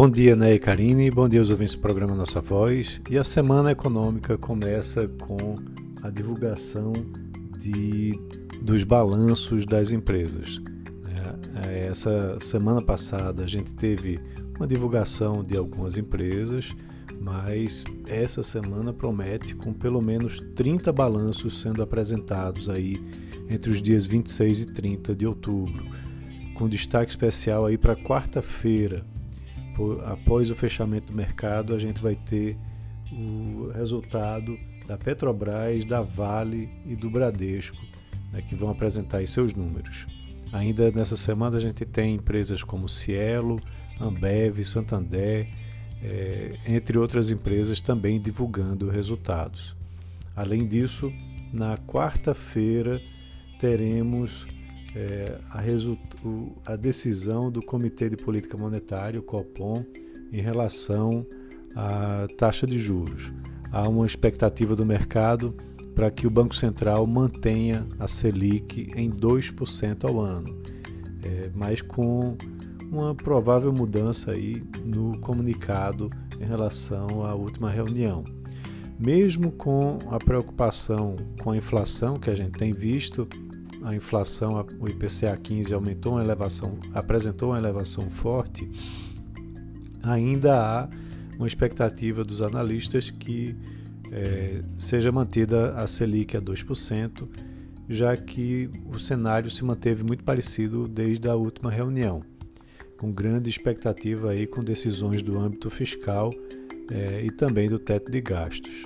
Bom dia, Né e Karine, bom dia aos ouvintes do programa Nossa Voz. E a semana econômica começa com a divulgação de, dos balanços das empresas. É, essa semana passada a gente teve uma divulgação de algumas empresas, mas essa semana promete com pelo menos 30 balanços sendo apresentados aí entre os dias 26 e 30 de outubro, com destaque especial aí para quarta-feira, após o fechamento do mercado, a gente vai ter o resultado da Petrobras, da Vale e do Bradesco, né, que vão apresentar seus números. Ainda nessa semana a gente tem empresas como Cielo, Ambev, Santander, é, entre outras empresas também divulgando resultados. Além disso, na quarta-feira teremos é, a, a, decisão do Comitê de Política Monetária, o COPOM, em relação à taxa de juros. Há uma expectativa do mercado para que o Banco Central mantenha a Selic em 2% ao ano, é, mas com uma provável mudança aí no comunicado em relação à última reunião. Mesmo com a preocupação com a inflação que a gente tem visto, a inflação, o IPCA 15 aumentou uma elevação, apresentou uma elevação forte, ainda há uma expectativa dos analistas que é, seja mantida a Selic a 2%, já que o cenário se manteve muito parecido desde a última reunião, com grande expectativa aí com decisões do âmbito fiscal é, e também do teto de gastos.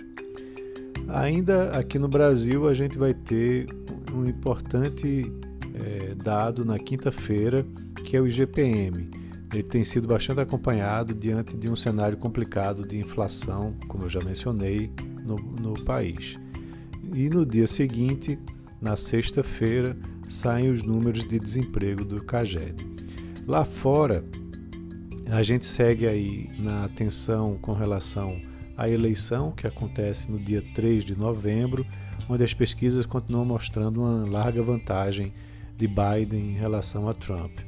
Ainda aqui no Brasil, a gente vai ter um importante é, dado na quinta-feira, que é o IGPM. Ele tem sido bastante acompanhado diante de um cenário complicado de inflação, como eu já mencionei, no, no país. E no dia seguinte, na sexta-feira, saem os números de desemprego do CAGED. Lá fora, a gente segue aí na atenção com relação à eleição que acontece no dia 3 de novembro onde as pesquisas continuam mostrando uma larga vantagem de Biden em relação a Trump.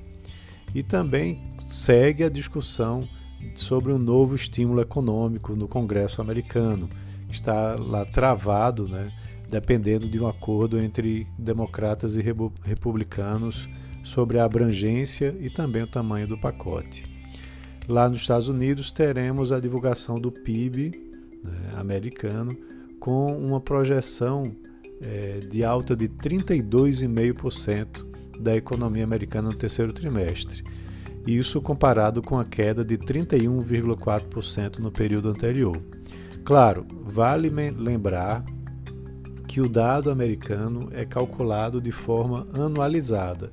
E também segue a discussão sobre um novo estímulo econômico no Congresso americano, que está lá travado, né, dependendo de um acordo entre democratas e republicanos sobre a abrangência e também o tamanho do pacote. Lá nos Estados Unidos teremos a divulgação do PIB né, americano com uma projeção é, de alta de 32,5% da economia americana no terceiro trimestre. Isso comparado com a queda de 31,4% no período anterior. Claro, vale lembrar que o dado americano é calculado de forma anualizada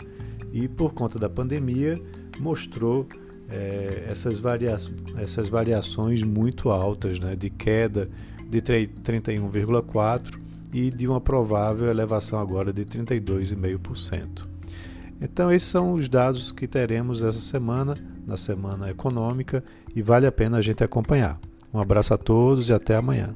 e, por conta da pandemia, mostrou é, essas, varia essas variações muito altas né, de queda de 31,4% e de uma provável elevação agora de 32,5%. Então, esses são os dados que teremos essa semana, na semana econômica, e vale a pena a gente acompanhar. Um abraço a todos e até amanhã.